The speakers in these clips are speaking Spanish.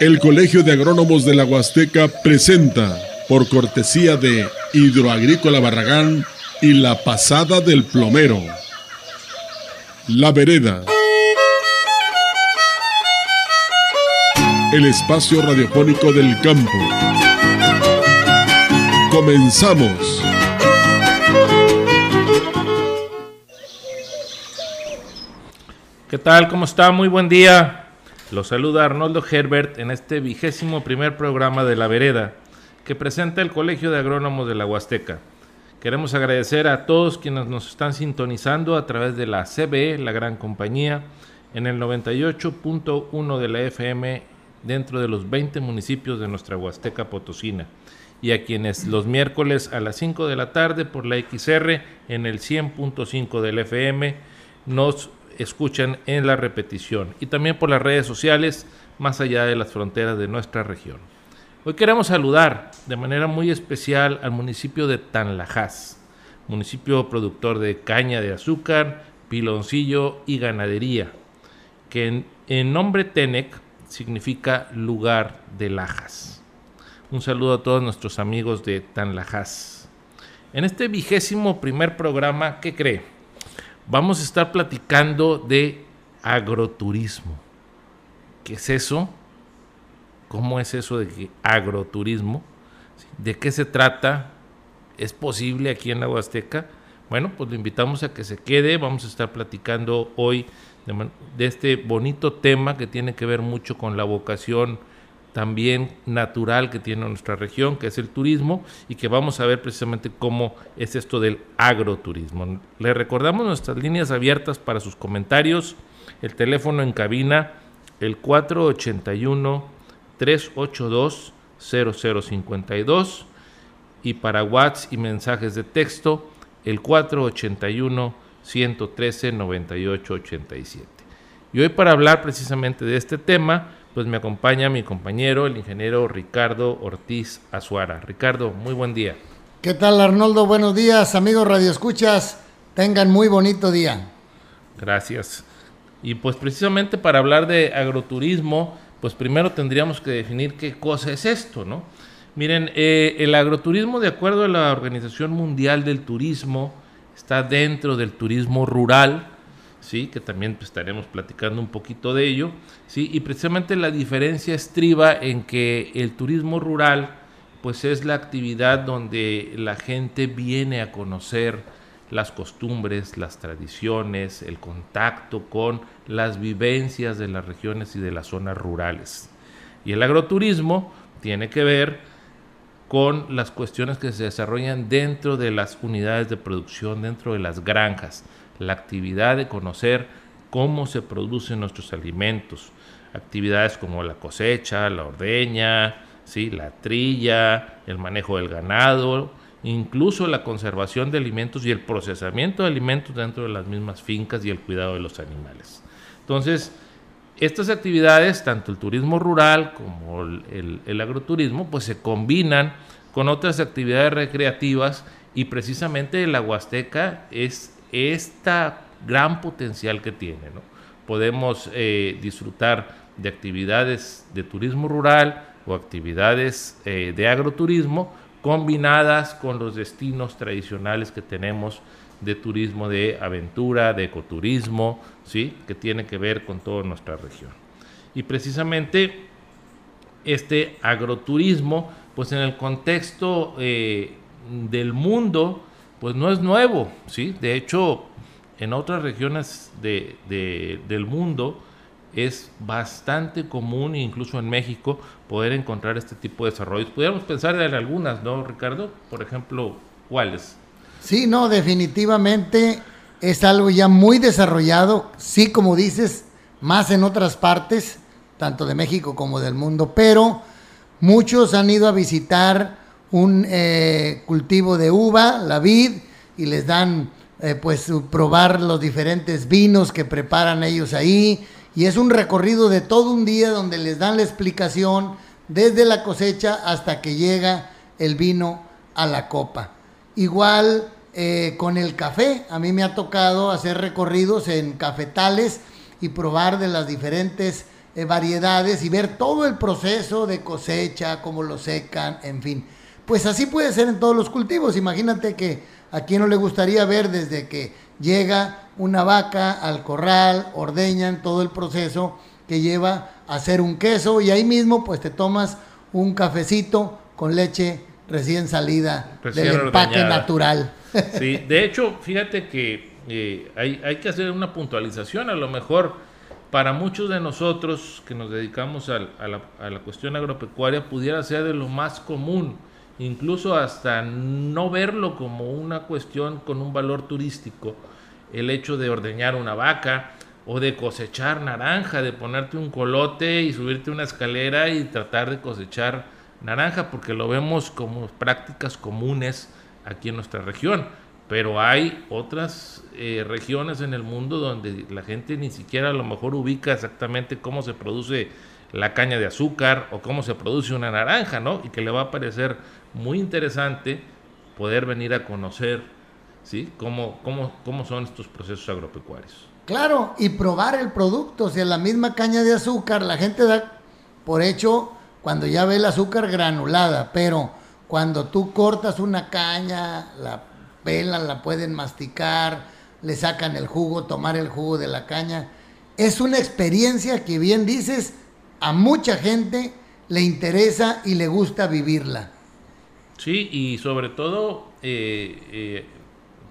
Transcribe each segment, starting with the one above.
El Colegio de Agrónomos de la Huasteca presenta, por cortesía de Hidroagrícola Barragán y la pasada del plomero, La Vereda. El espacio radiofónico del campo. Comenzamos. ¿Qué tal? ¿Cómo está? Muy buen día. Los saluda Arnoldo Herbert en este vigésimo primer programa de La Vereda que presenta el Colegio de Agrónomos de la Huasteca. Queremos agradecer a todos quienes nos están sintonizando a través de la CBE, la gran compañía, en el 98.1 de la FM dentro de los 20 municipios de nuestra Huasteca Potosina y a quienes los miércoles a las 5 de la tarde por la XR en el 100.5 del FM nos escuchan en la repetición y también por las redes sociales más allá de las fronteras de nuestra región. Hoy queremos saludar de manera muy especial al municipio de Tanlajas, municipio productor de caña de azúcar, piloncillo y ganadería, que en, nombre Tenec significa lugar de lajas. Un saludo a todos nuestros amigos de Tanlajas. En este vigésimo primer programa, ¿qué cree? Vamos a estar platicando de agroturismo. ¿Qué es eso? ¿Cómo es eso de agroturismo? ¿De qué se trata? ¿Es posible aquí en la Huasteca? Bueno, pues lo invitamos a que se quede. Vamos a estar platicando hoy de, de este bonito tema que tiene que ver mucho con la vocación también natural que tiene nuestra región, que es el turismo, y que vamos a ver precisamente cómo es esto del agroturismo. Le recordamos nuestras líneas abiertas para sus comentarios, el teléfono en cabina, el 481-382-0052, y para WhatsApp y mensajes de texto, el 481-113-9887. Y hoy para hablar precisamente de este tema, pues me acompaña mi compañero, el ingeniero Ricardo Ortiz Azuara. Ricardo, muy buen día. ¿Qué tal Arnoldo? Buenos días, amigos Radio Escuchas. Tengan muy bonito día. Gracias. Y pues precisamente para hablar de agroturismo, pues primero tendríamos que definir qué cosa es esto, ¿no? Miren, eh, el agroturismo, de acuerdo a la Organización Mundial del Turismo, está dentro del turismo rural, ¿sí? que también pues, estaremos platicando un poquito de ello, ¿sí? y precisamente la diferencia estriba en que el turismo rural pues es la actividad donde la gente viene a conocer las costumbres, las tradiciones, el contacto con las vivencias de las regiones y de las zonas rurales. Y el agroturismo tiene que ver con las cuestiones que se desarrollan dentro de las unidades de producción, dentro de las granjas, la actividad de conocer cómo se producen nuestros alimentos, actividades como la cosecha, la ordeña, ¿sí? la trilla, el manejo del ganado, incluso la conservación de alimentos y el procesamiento de alimentos dentro de las mismas fincas y el cuidado de los animales. Entonces, estas actividades, tanto el turismo rural como el, agroturismo, pues se combinan con otras actividades recreativas y precisamente la Huasteca es esta gran potencial que tiene. ¿no? Podemos eh, disfrutar de actividades de turismo rural o actividades eh, de agroturismo combinadas con los destinos tradicionales que tenemos de turismo de aventura, de ecoturismo, ¿sí? que tiene que ver con toda nuestra región. Y precisamente este agroturismo, pues en el contexto eh, del mundo, pues no es nuevo, ¿sí? De hecho, en otras regiones del mundo es bastante común, incluso en México, poder encontrar este tipo de desarrollos. Podríamos pensar en algunas, ¿no, Ricardo? Por ejemplo, ¿cuáles? Sí, no, definitivamente es algo ya muy desarrollado, sí, como dices, más en otras partes, tanto de México como del mundo, pero muchos han ido a visitar un eh, cultivo de uva, la vid, y les dan eh, pues probar los diferentes vinos que preparan ellos ahí. Y es un recorrido de todo un día donde les dan la explicación desde la cosecha hasta que llega el vino a la copa. Igual eh, con el café, a mí me ha tocado hacer recorridos en cafetales y probar de las diferentes eh, variedades y ver todo el proceso de cosecha, cómo lo secan, en fin. Pues así puede ser en todos los cultivos. Imagínate que a quien no le gustaría ver desde que llega una vaca al corral, ordeñan todo el proceso que lleva a hacer un queso y ahí mismo pues te tomas un cafecito con leche recién salida del empaque natural. Sí, de hecho, fíjate que eh, hay, hay, que hacer una puntualización. A lo mejor para muchos de nosotros que nos dedicamos a, la, a la cuestión agropecuaria pudiera ser de lo más común, incluso hasta no verlo como una cuestión con un valor turístico, el hecho de ordeñar una vaca o de cosechar naranja, de ponerte un colote y subirte una escalera y tratar de cosechar naranja, porque lo vemos como prácticas comunes aquí en nuestra región. Pero hay otras eh, regiones en el mundo donde la gente ni siquiera a lo mejor ubica exactamente cómo se produce la caña de azúcar o cómo se produce una naranja, ¿no? Y que le va a parecer muy interesante poder venir a conocer, ¿sí? Cómo, cómo, cómo son estos procesos agropecuarios. Claro, y probar el producto, o sea, la misma caña de azúcar, la gente da por hecho cuando ya ve el azúcar granulada, pero cuando tú cortas una caña, la pelan, la pueden masticar, le sacan el jugo, tomar el jugo de la caña. Es una experiencia que bien dices, a mucha gente le interesa y le gusta vivirla. Sí, y sobre todo eh, eh,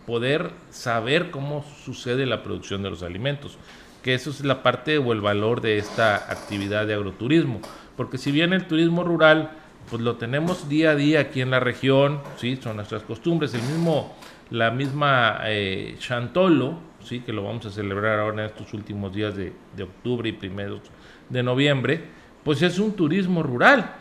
poder saber cómo sucede la producción de los alimentos, que eso es la parte o el valor de esta actividad de agroturismo, porque si bien el turismo rural pues lo tenemos día a día aquí en la región, ¿sí? son nuestras costumbres. El mismo, la misma eh, Chantolo, ¿sí? que lo vamos a celebrar ahora en estos últimos días de, de octubre y primeros de noviembre, pues es un turismo rural.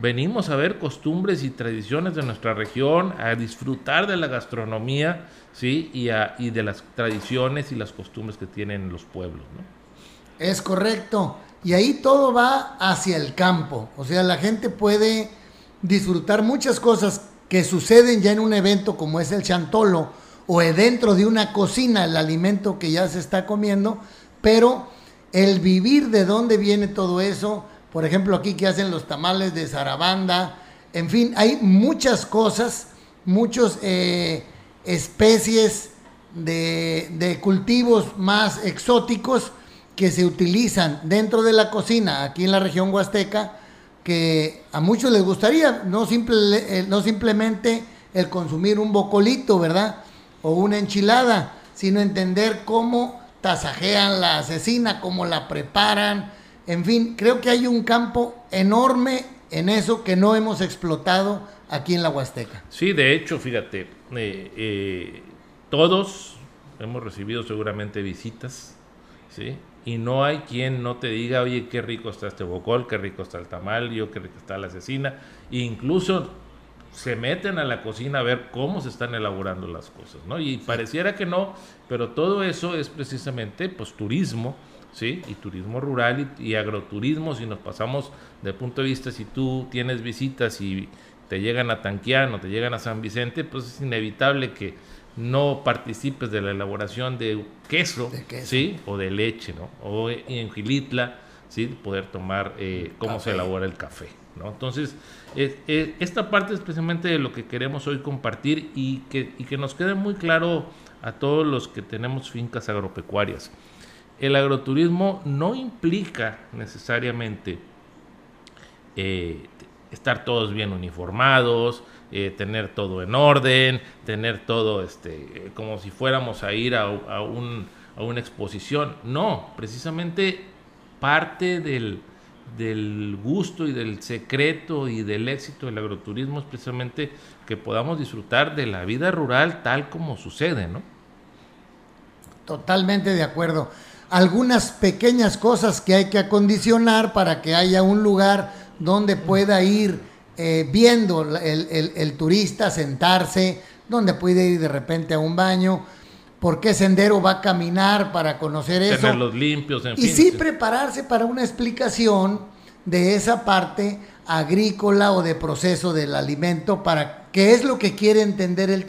Venimos a ver costumbres y tradiciones de nuestra región, a disfrutar de la gastronomía, ¿sí? Y, a, y de las tradiciones y las costumbres que tienen los pueblos, ¿no? Es correcto. Y ahí todo va hacia el campo. O sea, la gente puede disfrutar muchas cosas que suceden ya en un evento como es el chantolo o dentro de una cocina, el alimento que ya se está comiendo, pero el vivir de dónde viene todo eso, por ejemplo aquí que hacen los tamales de zarabanda, en fin, hay muchas cosas, muchas eh, especies de, de cultivos más exóticos que se utilizan dentro de la cocina aquí en la región huasteca que a muchos les gustaría, no, simple, eh, no simplemente el consumir un bocolito, ¿verdad? O una enchilada, sino entender cómo tasajean la asesina, cómo la preparan. En fin, creo que hay un campo enorme en eso que no hemos explotado aquí en la Huasteca. Sí, de hecho, fíjate, eh, eh, todos hemos recibido seguramente visitas, ¿sí? y no hay quien no te diga, oye, qué rico está este bocol, qué rico está el tamal, yo qué rico está la asesina. Incluso se meten a la cocina a ver cómo se están elaborando las cosas, ¿no? Y pareciera que no, pero todo eso es precisamente, pues, turismo, ¿sí? Y turismo rural y, y agroturismo, si nos pasamos del punto de vista, si tú tienes visitas y te llegan a Tanquiano, te llegan a San Vicente, pues es inevitable que no participes de la elaboración de queso, ¿sí? o de leche, ¿no? o en Gilitla, ¿sí? poder tomar eh, cómo se elabora el café. Entonces, esta parte es precisamente de lo que queremos hoy compartir y que, nos quede muy claro a todos los que tenemos fincas agropecuarias. El agroturismo no implica necesariamente eh, estar todos bien uniformados, eh, tener todo en orden, tener todo este, como si fuéramos a ir a, un, a una exposición. No, precisamente parte del, del gusto y del secreto y del éxito del agroturismo es precisamente que podamos disfrutar de la vida rural tal como sucede, ¿no? Totalmente de acuerdo. Algunas pequeñas cosas que hay que acondicionar para que haya un lugar donde pueda ir eh, viendo el, turista sentarse, donde puede ir de repente a un baño, por qué sendero va a caminar para conocer eso. Tenerlos limpios, en y sí prepararse para una explicación de esa parte agrícola o de proceso del alimento para qué es lo que quiere entender el,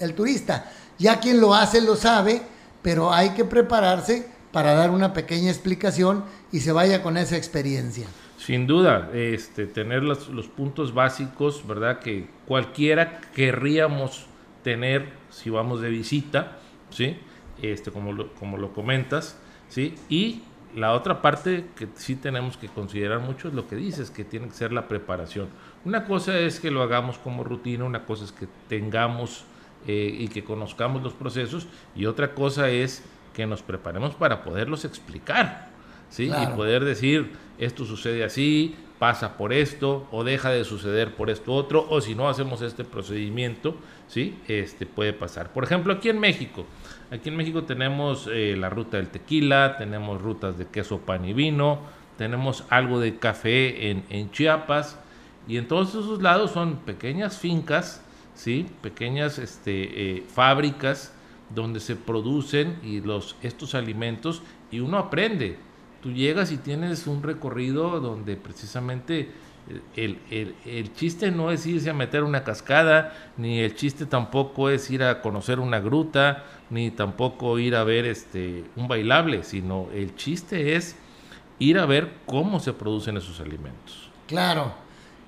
el turista. Ya quien lo hace lo sabe, pero hay que prepararse para dar una pequeña explicación y se vaya con esa experiencia. Sin duda, este, tener los, los puntos básicos, ¿verdad? Que cualquiera querríamos tener si vamos de visita, ¿sí? Este, como, lo, como lo comentas, ¿sí? Y la otra parte que sí tenemos que considerar mucho es lo que dices, que tiene que ser la preparación. Una cosa es que lo hagamos como rutina, una cosa es que tengamos eh, y que conozcamos los procesos, y otra cosa es que nos preparemos para poderlos explicar, ¿sí? Y poder decir, esto sucede así, pasa por esto, o deja de suceder por esto otro, o si no hacemos este procedimiento, ¿sí? Este puede pasar. Por ejemplo, aquí en México, aquí en México tenemos eh, la ruta del tequila, tenemos rutas de queso, pan y vino, tenemos algo de café en, en Chiapas, y en todos esos lados son pequeñas fincas, ¿sí? Pequeñas este, eh, fábricas donde se producen y los, estos alimentos y uno aprende. Tú llegas y tienes un recorrido donde precisamente el, el, el, chiste no es irse a meter una cascada, ni el chiste tampoco es ir a conocer una gruta, ni tampoco ir a ver este, un bailable, sino el chiste es ir a ver cómo se producen esos alimentos. Claro.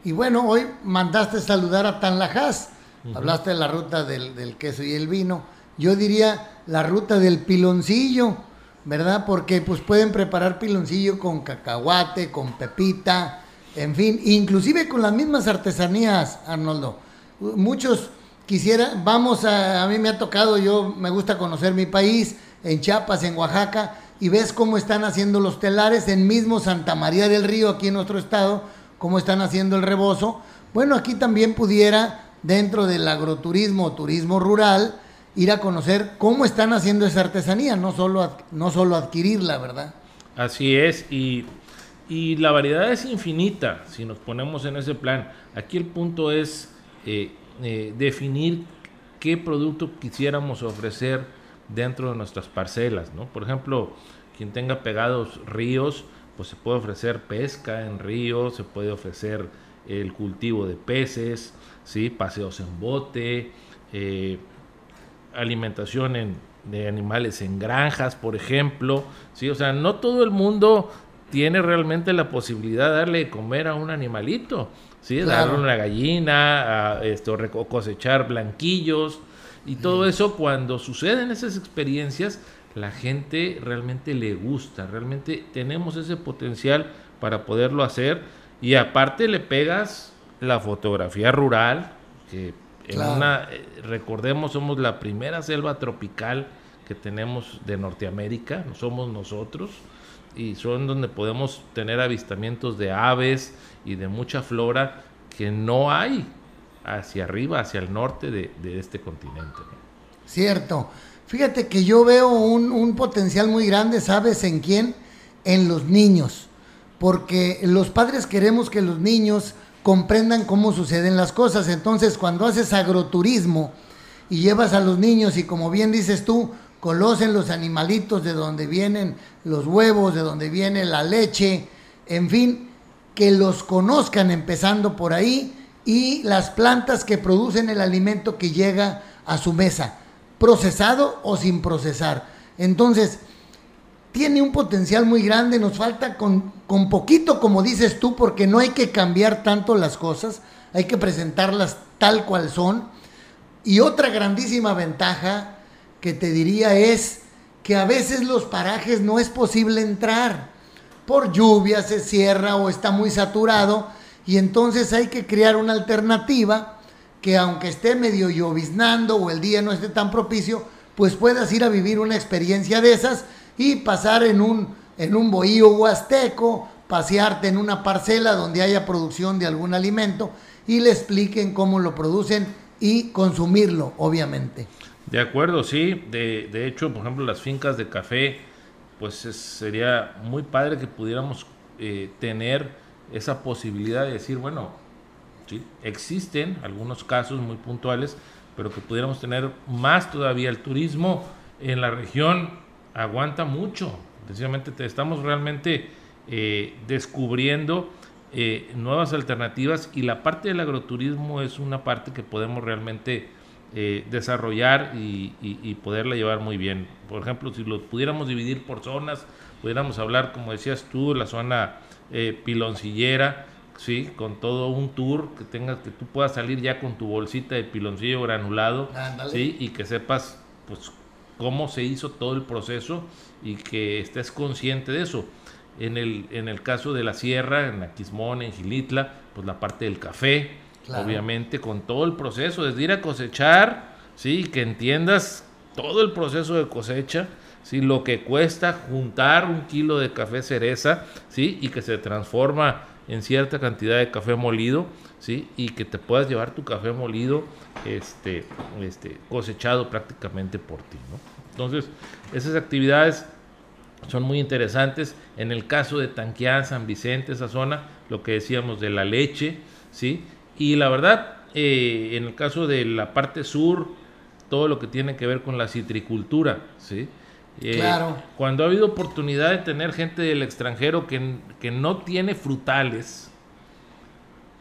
Y bueno, hoy mandaste saludar a Tanlajas. Hablaste de la ruta del, del queso y el vino yo diría la ruta del piloncillo, ¿verdad? Porque pues pueden preparar piloncillo con cacahuate, con pepita, en fin, inclusive con las mismas artesanías, Arnoldo. Muchos quisieran, vamos a, a mí me ha tocado, yo me gusta conocer mi país, en Chiapas, en Oaxaca, y ves cómo están haciendo los telares en mismo Santa María del Río, aquí en nuestro estado, cómo están haciendo el rebozo. Bueno, aquí también pudiera, dentro del agroturismo, turismo rural, ir a conocer cómo están haciendo esa artesanía, no solo, no solo adquirirla, ¿verdad? Así es, y, y, la variedad es infinita si nos ponemos en ese plan. Aquí el punto es eh, eh, definir qué producto quisiéramos ofrecer dentro de nuestras parcelas, ¿no? Por ejemplo, quien tenga pegados ríos, pues se puede ofrecer pesca en ríos, se puede ofrecer el cultivo de peces, ¿sí? paseos en bote, eh, alimentación en, de animales en granjas, por ejemplo, ¿sí? O sea, no todo el mundo tiene realmente la posibilidad de darle de comer a un animalito, ¿sí? Darle una gallina, a esto, cosechar blanquillos y todo eso cuando suceden esas experiencias, la gente realmente le gusta, realmente tenemos ese potencial para poderlo hacer y aparte le pegas la fotografía rural, que una, eh, recordemos, somos la primera selva tropical que tenemos de Norteamérica, somos nosotros, y son donde podemos tener avistamientos de aves y de mucha flora que no hay hacia arriba, hacia el norte de, este continente. Cierto. Fíjate que yo veo un, un potencial muy grande, ¿sabes en quién? En los niños. Porque los padres queremos que los niños comprendan cómo suceden las cosas. Entonces, cuando haces agroturismo y llevas a los niños y como bien dices tú, conocen los animalitos de donde vienen los huevos, de donde viene la leche, en fin, que los conozcan empezando por ahí y las plantas que producen el alimento que llega a su mesa, procesado o sin procesar. Entonces, tiene un potencial muy grande, nos falta con, con poquito, como dices tú, porque no hay que cambiar tanto las cosas, hay que presentarlas tal cual son. Y otra grandísima ventaja que te diría es que a veces los parajes no es posible entrar. Por lluvia se cierra o está muy saturado y entonces hay que crear una alternativa que aunque esté medio lloviznando o el día no esté tan propicio, pues puedas ir a vivir una experiencia de esas y pasar en un, en un bohío huasteco, pasearte en una parcela donde haya producción de algún alimento y le expliquen cómo lo producen y consumirlo, obviamente. De acuerdo, sí. De, de hecho, por ejemplo, las fincas de café, pues sería muy padre que pudiéramos eh, tener esa posibilidad de decir, bueno, ¿sí? existen algunos casos muy puntuales, pero que pudiéramos tener más todavía el turismo en la región aguanta mucho. Precisamente estamos realmente eh, descubriendo eh, nuevas alternativas y la parte del agroturismo es una parte que podemos realmente eh, desarrollar y, y, poderla llevar muy bien. Por ejemplo, si lo pudiéramos dividir por zonas, pudiéramos hablar, como decías tú, la zona piloncillera, ¿sí? con todo un tour que tengas, que tú puedas salir ya con tu bolsita de piloncillo granulado, ¿sí? y que sepas pues cómo se hizo todo el proceso y que estés consciente de eso. En el, en el caso de la sierra, en Aquismón, en Gilitla, pues la parte del café, obviamente con todo el proceso, desde ir a cosechar, sí, que entiendas todo el proceso de cosecha, sí, lo que cuesta juntar un kilo de café cereza, sí, y que se transforma en cierta cantidad de café molido, sí, y que te puedas llevar tu café molido, este, este, cosechado prácticamente por ti, ¿no? Entonces, esas actividades son muy interesantes. En el caso de Tanquián, San Vicente, esa zona, lo que decíamos de la leche, ¿sí? Y la verdad, eh, en el caso de la parte sur, todo lo que tiene que ver con la citricultura, ¿sí? Eh, claro. Cuando ha habido oportunidad de tener gente del extranjero que, que no tiene frutales,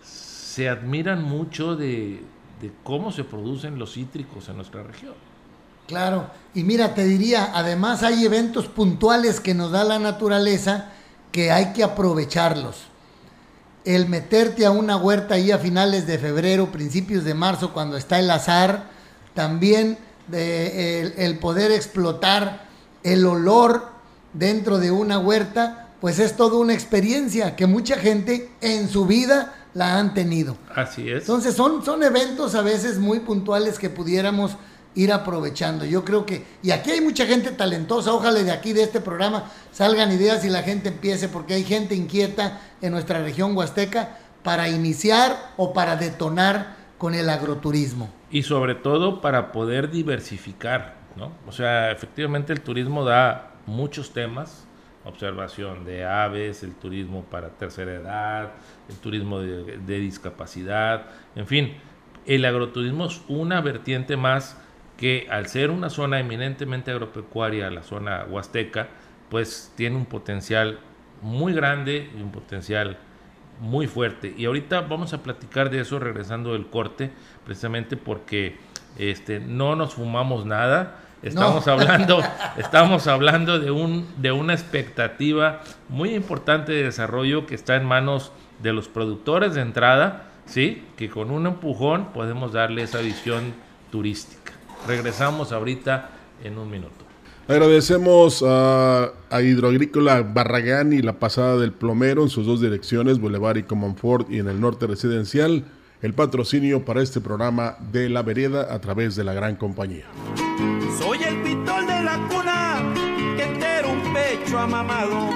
se admiran mucho de, de cómo se producen los cítricos en nuestra región. Claro, y mira, te diría, además hay eventos puntuales que nos da la naturaleza que hay que aprovecharlos el meterte a una huerta ahí a finales de febrero, principios de marzo, cuando está el azar, también de, el, poder explotar el olor dentro de una huerta, pues es toda una experiencia que mucha gente en su vida la han tenido. Así es. Entonces son, son eventos a veces muy puntuales que pudiéramos ir aprovechando. Yo creo que, y aquí hay mucha gente talentosa, ojalá de aquí, de este programa, salgan ideas y la gente empiece, porque hay gente inquieta en nuestra región huasteca para iniciar o para detonar con el agroturismo. Y sobre todo para poder diversificar, ¿no? O sea, efectivamente el turismo da muchos temas, observación de aves, el turismo para tercera edad, el turismo de, de discapacidad, en fin, el agroturismo es una vertiente más que al ser una zona eminentemente agropecuaria, la zona huasteca, pues tiene un potencial muy grande y un potencial muy fuerte. Y ahorita vamos a platicar de eso regresando del corte, precisamente porque este, no nos fumamos nada. Estamos hablando, estamos hablando de, un, de una expectativa muy importante de desarrollo que está en manos de los productores de entrada, ¿sí? que con un empujón podemos darle esa visión turística. Regresamos ahorita en un minuto. Agradecemos a, Hidroagrícola Barragán y la pasada del plomero en sus dos direcciones, Boulevard y Comonfort y en el norte residencial, el patrocinio para este programa de La Vereda a través de la gran compañía. Soy el pitol de la cuna que entero un pecho amamado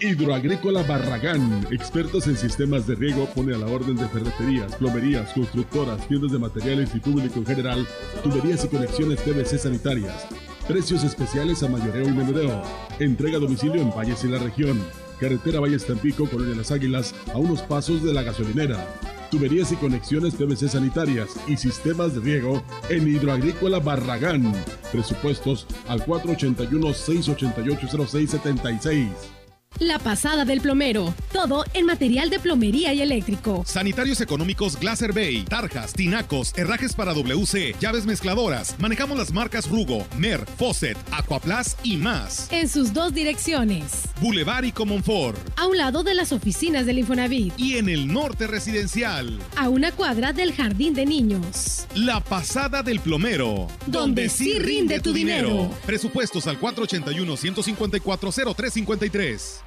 Hidroagrícola Barragán, expertos en sistemas de riego, pone a la orden de ferreterías, plomerías, constructoras, tiendas de materiales y público en general, tuberías y conexiones PVC sanitarias. Precios especiales a mayoreo y menudeo. Entrega a domicilio en Valles y la región. Carretera Valles Tampico, Colonia Las Águilas, a unos pasos de la gasolinera. Tuberías y conexiones PVC sanitarias y sistemas de riego en Hidroagrícola Barragán. Presupuestos al 481-688-0676. La pasada del plomero. Todo en material de plomería y eléctrico. Sanitarios económicos Glaser Bay, tarjas, tinacos, herrajes para WC, llaves mezcladoras. Manejamos las marcas Rugo, Mer, Fosset, Aquaplas y más. En sus dos direcciones. Boulevard y Comonfort. A un lado de las oficinas del Infonavit. Y en el norte residencial. A una cuadra del jardín de niños. La pasada del plomero. Donde, sí rinde, tu dinero. dinero. Presupuestos al 481 154 0353.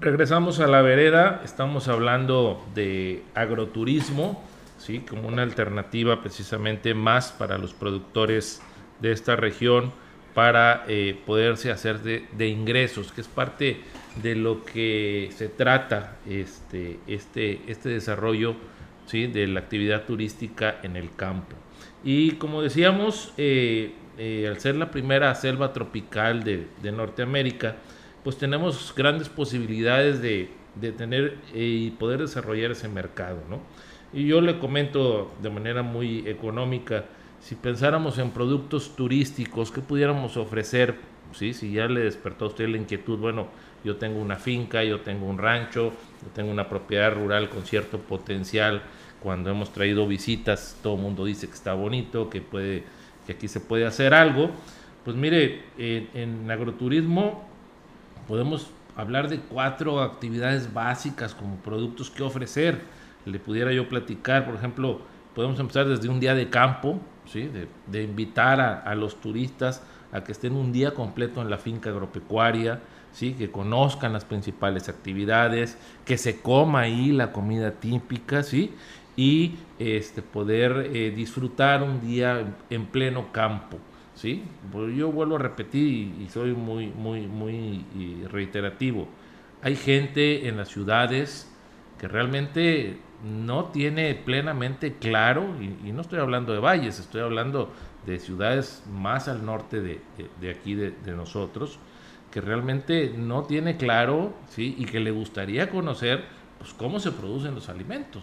Regresamos a la vereda, estamos hablando de agroturismo, ¿sí? como una alternativa precisamente más para los productores de esta región para eh, poderse hacer de, ingresos, que es parte de lo que se trata este, este, este desarrollo ¿sí? de la actividad turística en el campo. Y como decíamos, eh, eh, al ser la primera selva tropical de, de Norteamérica, pues tenemos grandes posibilidades de, tener eh, y poder desarrollar ese mercado, ¿no? Y yo le comento de manera muy económica, si pensáramos en productos turísticos que pudiéramos ofrecer ¿sí? Si ya le despertó a usted la inquietud, bueno, yo tengo una finca, yo tengo un rancho, yo tengo una propiedad rural con cierto potencial. Cuando hemos traído visitas, todo el mundo dice que está bonito, que, puede, que aquí se puede hacer algo. Pues mire, en, en agroturismo podemos hablar de cuatro actividades básicas como productos que ofrecer. Le pudiera yo platicar, por ejemplo, podemos empezar desde un día de campo, ¿sí? de, invitar a, los turistas a que estén un día completo en la finca agropecuaria, ¿sí? que conozcan las principales actividades, que se coma ahí la comida típica, ¿sí? y este, poder eh, disfrutar un día en pleno campo. ¿Sí? Pues yo vuelvo a repetir y, soy muy, muy, muy reiterativo. Hay gente en las ciudades que realmente no tiene plenamente claro, y, no estoy hablando de valles, estoy hablando de ciudades más al norte de, aquí de, nosotros, que realmente no tiene claro, ¿sí? Y que le gustaría conocer, pues, cómo se producen los alimentos.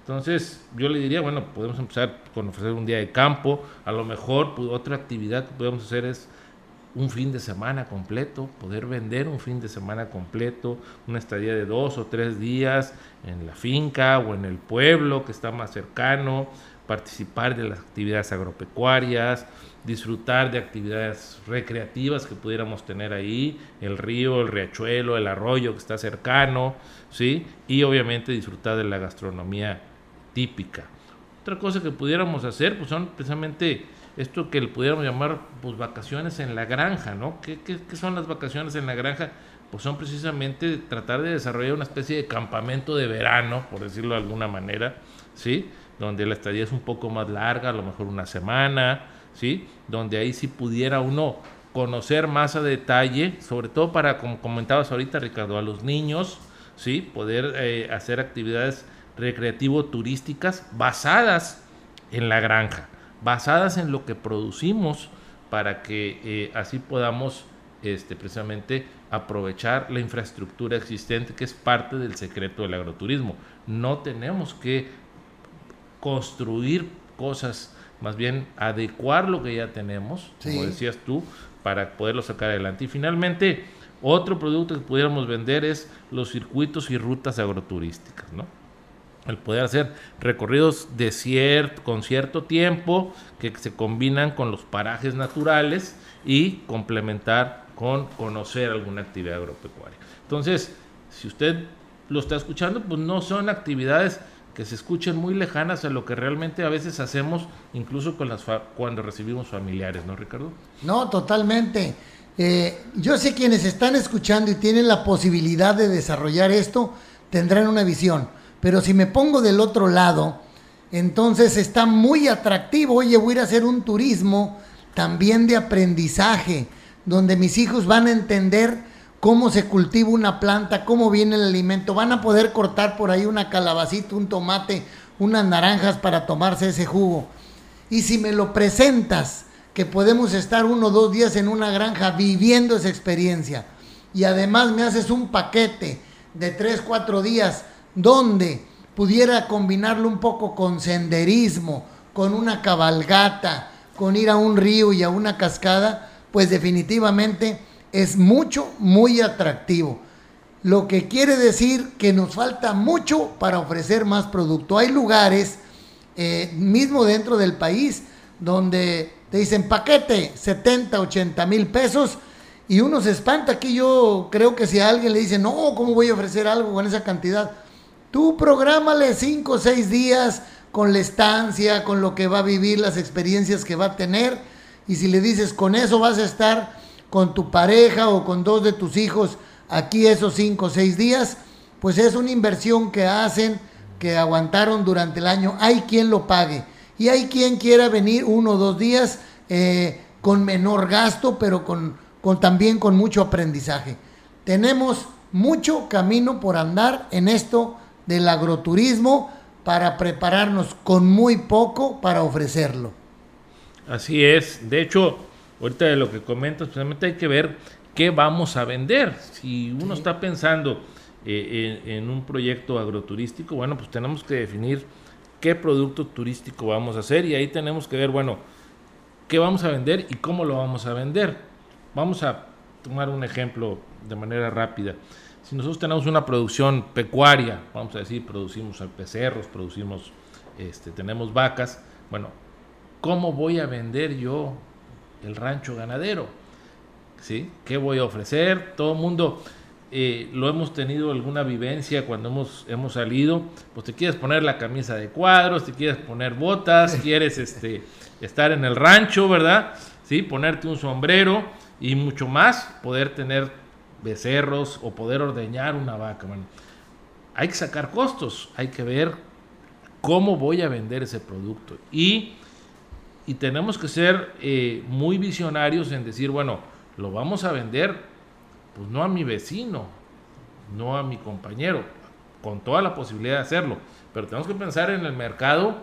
Entonces, yo le diría, bueno, podemos empezar con ofrecer un día de campo, a lo mejor pues, otra actividad que podemos hacer es un fin de semana completo, poder vender un fin de semana completo, una estadía de dos o tres días en la finca o en el pueblo que está más cercano, participar de las actividades agropecuarias, disfrutar de actividades recreativas que pudiéramos tener ahí, el río, el riachuelo, el arroyo que está cercano, ¿sí? Y obviamente disfrutar de la gastronomía típica. Otra cosa que pudiéramos hacer, pues son precisamente esto que le pudiéramos llamar pues vacaciones en la granja, ¿no? ¿Qué, qué, qué son las vacaciones en la granja? Pues son precisamente tratar de desarrollar una especie de campamento de verano, por decirlo de alguna manera, ¿sí? Donde la estadía es un poco más larga, a lo mejor una semana, ¿sí? Donde ahí sí pudiera uno conocer más a detalle, sobre todo para, como comentabas ahorita, Ricardo, a los niños, ¿sí? Poder eh, hacer actividades recreativo-turísticas basadas en la granja, basadas en lo que producimos para que eh, así podamos este, precisamente aprovechar la infraestructura existente que es parte del secreto del agroturismo. No tenemos que construir cosas, más bien adecuar lo que ya tenemos, como decías tú, para poderlo sacar adelante. Y finalmente, otro producto que pudiéramos vender es los circuitos y rutas agroturísticas, ¿no? el poder hacer recorridos de con cierto tiempo que se combinan con los parajes naturales y complementar con conocer alguna actividad agropecuaria. Entonces, si usted lo está escuchando, pues no son actividades que se escuchen muy lejanas a lo que realmente a veces hacemos, incluso con las cuando recibimos familiares, ¿no, Ricardo? No, totalmente. Eh, yo sé quienes están escuchando y tienen la posibilidad de desarrollar esto, tendrán una visión pero si me pongo del otro lado, entonces está muy atractivo. Oye, voy a ir a hacer un turismo también de aprendizaje, donde mis hijos van a entender cómo se cultiva una planta, cómo viene el alimento. Van a poder cortar por ahí una calabacita, un tomate, unas naranjas para tomarse ese jugo. Y si me lo presentas, que podemos estar uno o dos días en una granja viviendo esa experiencia, y además me haces un paquete de tres, cuatro días donde pudiera combinarlo un poco con senderismo, con una cabalgata, con ir a un río y a una cascada, pues definitivamente es mucho, muy atractivo. Lo que quiere decir que nos falta mucho para ofrecer más producto. Hay lugares, eh, mismo dentro del país, donde te dicen paquete 70, 80 mil pesos y uno se espanta. Aquí yo creo que si a alguien le dice, no, ¿cómo voy a ofrecer algo con esa cantidad? Tú prográmale cinco o seis días con la estancia, con lo que va a vivir, las experiencias que va a tener. Y si le dices, con eso vas a estar con tu pareja o con dos de tus hijos aquí esos cinco o seis días, pues es una inversión que hacen, que aguantaron durante el año. Hay quien lo pague. Y hay quien quiera venir uno o dos días eh, con menor gasto, pero con, con, también con mucho aprendizaje. Tenemos mucho camino por andar en esto del agroturismo para prepararnos con muy poco para ofrecerlo. Así es. De hecho, ahorita de lo que comentas, precisamente hay que ver qué vamos a vender. Si uno está pensando eh, en, un proyecto agroturístico, bueno, pues tenemos que definir qué producto turístico vamos a hacer y ahí tenemos que ver, bueno, qué vamos a vender y cómo lo vamos a vender. vamos a tomar un ejemplo de manera rápida. Si nosotros tenemos una producción pecuaria, vamos a decir, producimos becerros, producimos, este, tenemos vacas, bueno, ¿cómo voy a vender yo el rancho ganadero? ¿Sí? ¿Qué voy a ofrecer? Todo el mundo eh, lo hemos tenido alguna vivencia cuando hemos, hemos salido, pues te quieres poner la camisa de cuadros, te quieres poner botas, quieres este, estar en el rancho, ¿verdad? ¿Sí? Ponerte un sombrero y mucho más, poder tener becerros o poder ordeñar una vaca. Bueno, hay que sacar costos, hay que ver cómo voy a vender ese producto. Y, y tenemos que ser eh, muy visionarios en decir, bueno, lo vamos a vender, pues no a mi vecino, no a mi compañero, con toda la posibilidad de hacerlo, pero tenemos que pensar en el mercado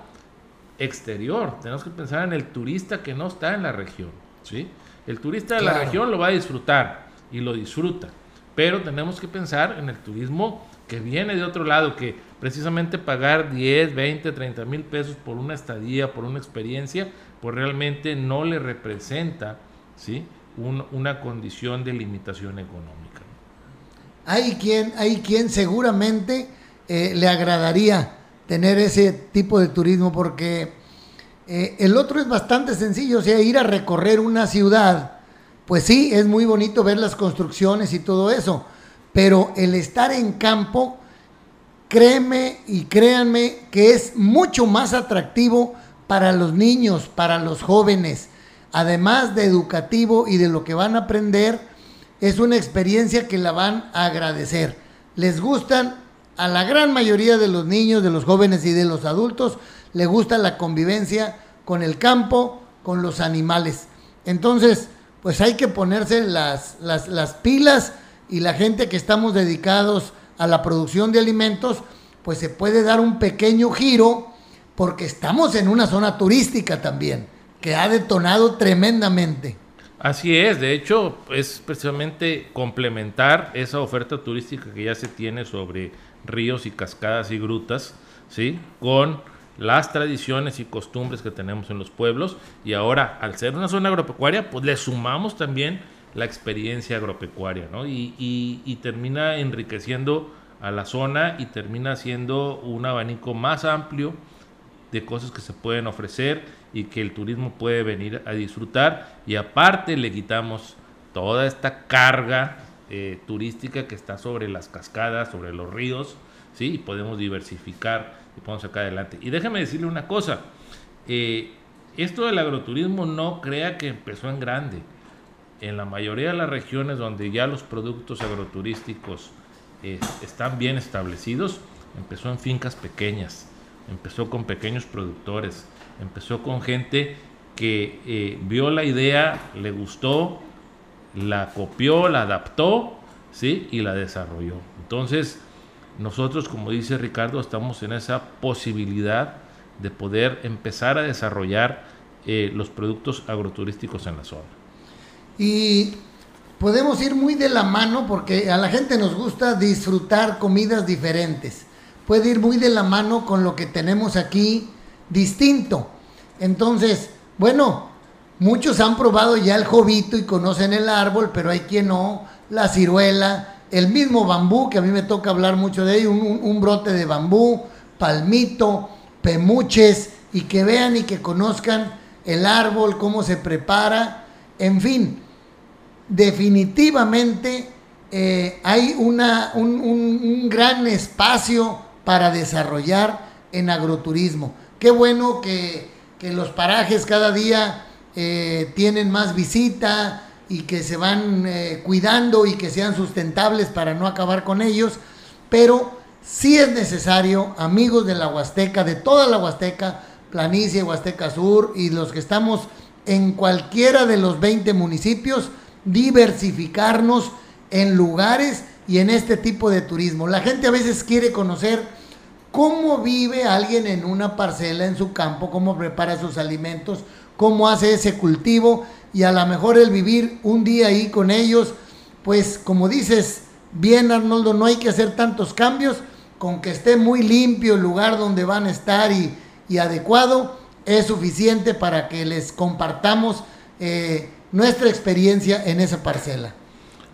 exterior, tenemos que pensar en el turista que no está en la región, ¿sí? El turista de la región lo va a disfrutar y lo disfruta, pero tenemos que pensar en el turismo que viene de otro lado, que precisamente pagar 10, 20, 30 mil pesos por una estadía, por una experiencia, pues realmente no le representa, ¿sí? una condición de limitación económica. Hay quien, hay quien seguramente eh, le agradaría tener ese tipo de turismo porque eh, el otro es bastante sencillo, o sea, ir a recorrer una ciudad, pues sí, es muy bonito ver las construcciones y todo eso, pero el estar en campo, créeme y créanme que es mucho más atractivo para los niños, para los jóvenes, además de educativo y de lo que van a aprender, es una experiencia que la van a agradecer. Les gustan a la gran mayoría de los niños, de los jóvenes y de los adultos, le gusta la convivencia con el campo, con los animales. Entonces, pues hay que ponerse las, las, las pilas y la gente que estamos dedicados a la producción de alimentos, pues se puede dar un pequeño giro porque estamos en una zona turística también que ha detonado tremendamente. Así es, de hecho es precisamente complementar esa oferta turística que ya se tiene sobre ríos y cascadas y grutas, ¿sí? Con las tradiciones y costumbres que tenemos en los pueblos y ahora al ser una zona agropecuaria pues le sumamos también la experiencia agropecuaria, ¿no? Y, y termina enriqueciendo a la zona y termina siendo un abanico más amplio de cosas que se pueden ofrecer y que el turismo puede venir a disfrutar y aparte le quitamos toda esta carga eh, turística que está sobre las cascadas, sobre los ríos, ¿sí? y podemos diversificar y podemos sacar adelante. Y déjeme decirle una cosa, eh, esto del agroturismo no crea que empezó en grande. En la mayoría de las regiones donde ya los productos agroturísticos eh, están bien establecidos, empezó en fincas pequeñas empezó con pequeños productores, empezó con gente que eh, vio la idea, le gustó, la copió, la adaptó, ¿sí? Y la desarrolló. Entonces, nosotros, como dice Ricardo, estamos en esa posibilidad de poder empezar a desarrollar eh, los productos agroturísticos en la zona. Y podemos ir muy de la mano porque a la gente nos gusta disfrutar comidas diferentes puede ir muy de la mano con lo que tenemos aquí distinto. Entonces, bueno, muchos han probado ya el jovito y conocen el árbol, pero hay quien no, la ciruela, el mismo bambú, que a mí me toca hablar mucho de ello, un, brote de bambú, palmito, pemuches, y que vean y que conozcan el árbol, cómo se prepara, en fin, definitivamente eh, hay una, un, un gran espacio para desarrollar en agroturismo. Qué bueno que, los parajes cada día eh, tienen más visita y que se van eh, cuidando y que sean sustentables para no acabar con ellos, pero sí es necesario, amigos de la Huasteca, de toda la Huasteca, Planicie, Huasteca Sur y los que estamos en cualquiera de los 20 municipios, diversificarnos en lugares y en este tipo de turismo. La gente a veces quiere conocer cómo vive alguien en una parcela, en su campo, cómo prepara sus alimentos, cómo hace ese cultivo y a lo mejor el vivir un día ahí con ellos, pues como dices bien Arnoldo, no hay que hacer tantos cambios, con que esté muy limpio el lugar donde van a estar y, adecuado, es suficiente para que les compartamos eh, nuestra experiencia en esa parcela.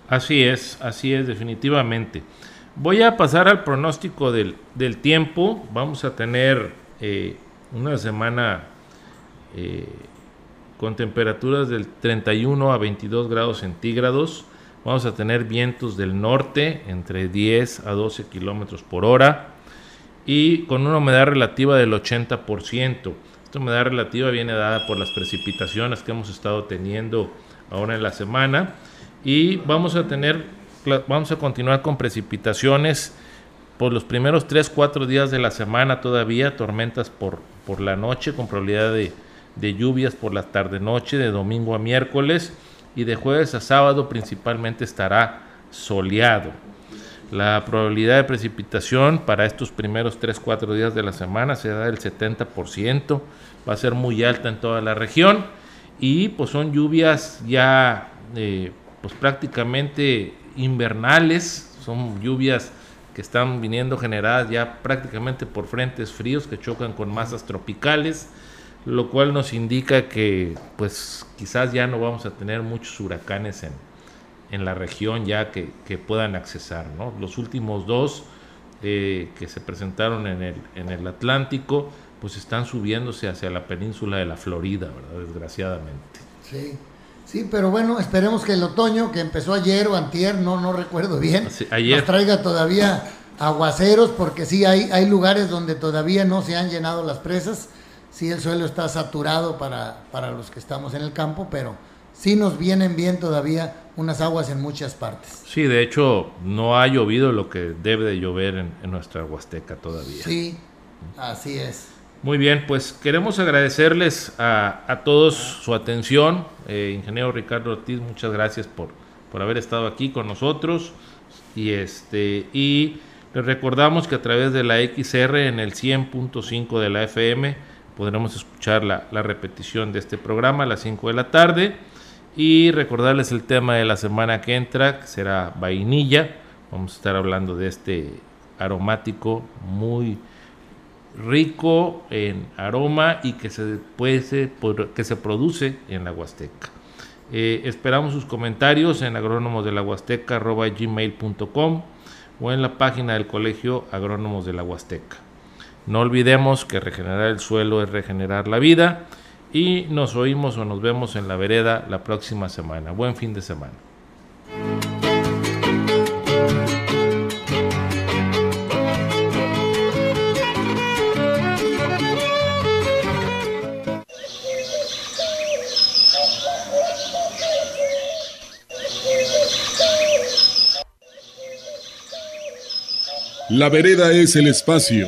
Así es, así es, definitivamente. Voy a pasar al pronóstico del, del tiempo. Vamos a tener eh, una semana eh, con temperaturas del 31 a 22 grados centígrados. Vamos a tener vientos del norte entre 10 a 12 kilómetros por hora y con una humedad relativa del 80%. Esta humedad relativa viene dada por las precipitaciones que hemos estado teniendo ahora en la semana y vamos a tener vamos a continuar con precipitaciones por los primeros 3 4 días de la semana todavía tormentas por por la noche con probabilidad de, de lluvias por la tarde noche de domingo a miércoles y de jueves a sábado principalmente estará soleado. La probabilidad de precipitación para estos primeros 3-4 días de la semana será del 70%, va a ser muy alta en toda la región. Y pues son lluvias ya eh, pues prácticamente invernales, son lluvias que están viniendo generadas ya prácticamente por frentes fríos que chocan con masas tropicales lo cual nos indica que pues quizás ya no vamos a tener muchos huracanes en, en la región ya que, que puedan accesar. ¿no? Los últimos dos eh, que se presentaron en el, en el Atlántico pues están subiéndose hacia la península de la Florida, ¿verdad? desgraciadamente. Sí. Sí, pero bueno, esperemos que el otoño que empezó ayer o antier, no, no recuerdo bien, ayer. nos traiga todavía aguaceros, porque sí hay, hay lugares donde todavía no se han llenado las presas sí el suelo está saturado para, para los que estamos en el campo, pero sí nos vienen bien todavía unas aguas en muchas partes. Sí, de hecho no ha llovido lo que debe de llover en, nuestra Huasteca todavía. Sí, así es. Muy bien, pues queremos agradecerles a, a todos su atención. Eh, ingeniero Ricardo Ortiz, muchas gracias por, por haber estado aquí con nosotros. Y este y les recordamos que a través de la XR en el 100.5 de la FM podremos escuchar la, repetición de este programa a las 5 de la tarde. Y recordarles el tema de la semana que entra, que será vainilla. Vamos a estar hablando de este aromático muy rico en aroma y que se, puede, que se produce en la Huasteca. Eh, esperamos sus comentarios en agrónomos de o en la página del Colegio Agrónomos de la Huasteca. No olvidemos que regenerar el suelo es regenerar la vida y nos oímos o nos vemos en la vereda la próxima semana. Buen fin de semana. La vereda es el espacio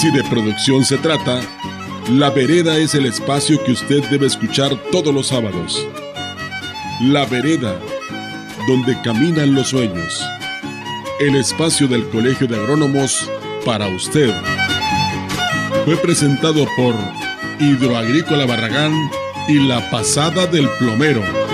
Si de producción se trata, La Vereda es el espacio que usted debe escuchar todos los sábados. La Vereda, donde caminan los sueños. El espacio del Colegio de Agrónomos para usted. Fue presentado por Hidroagrícola Barragán y La Pasada del Plomero.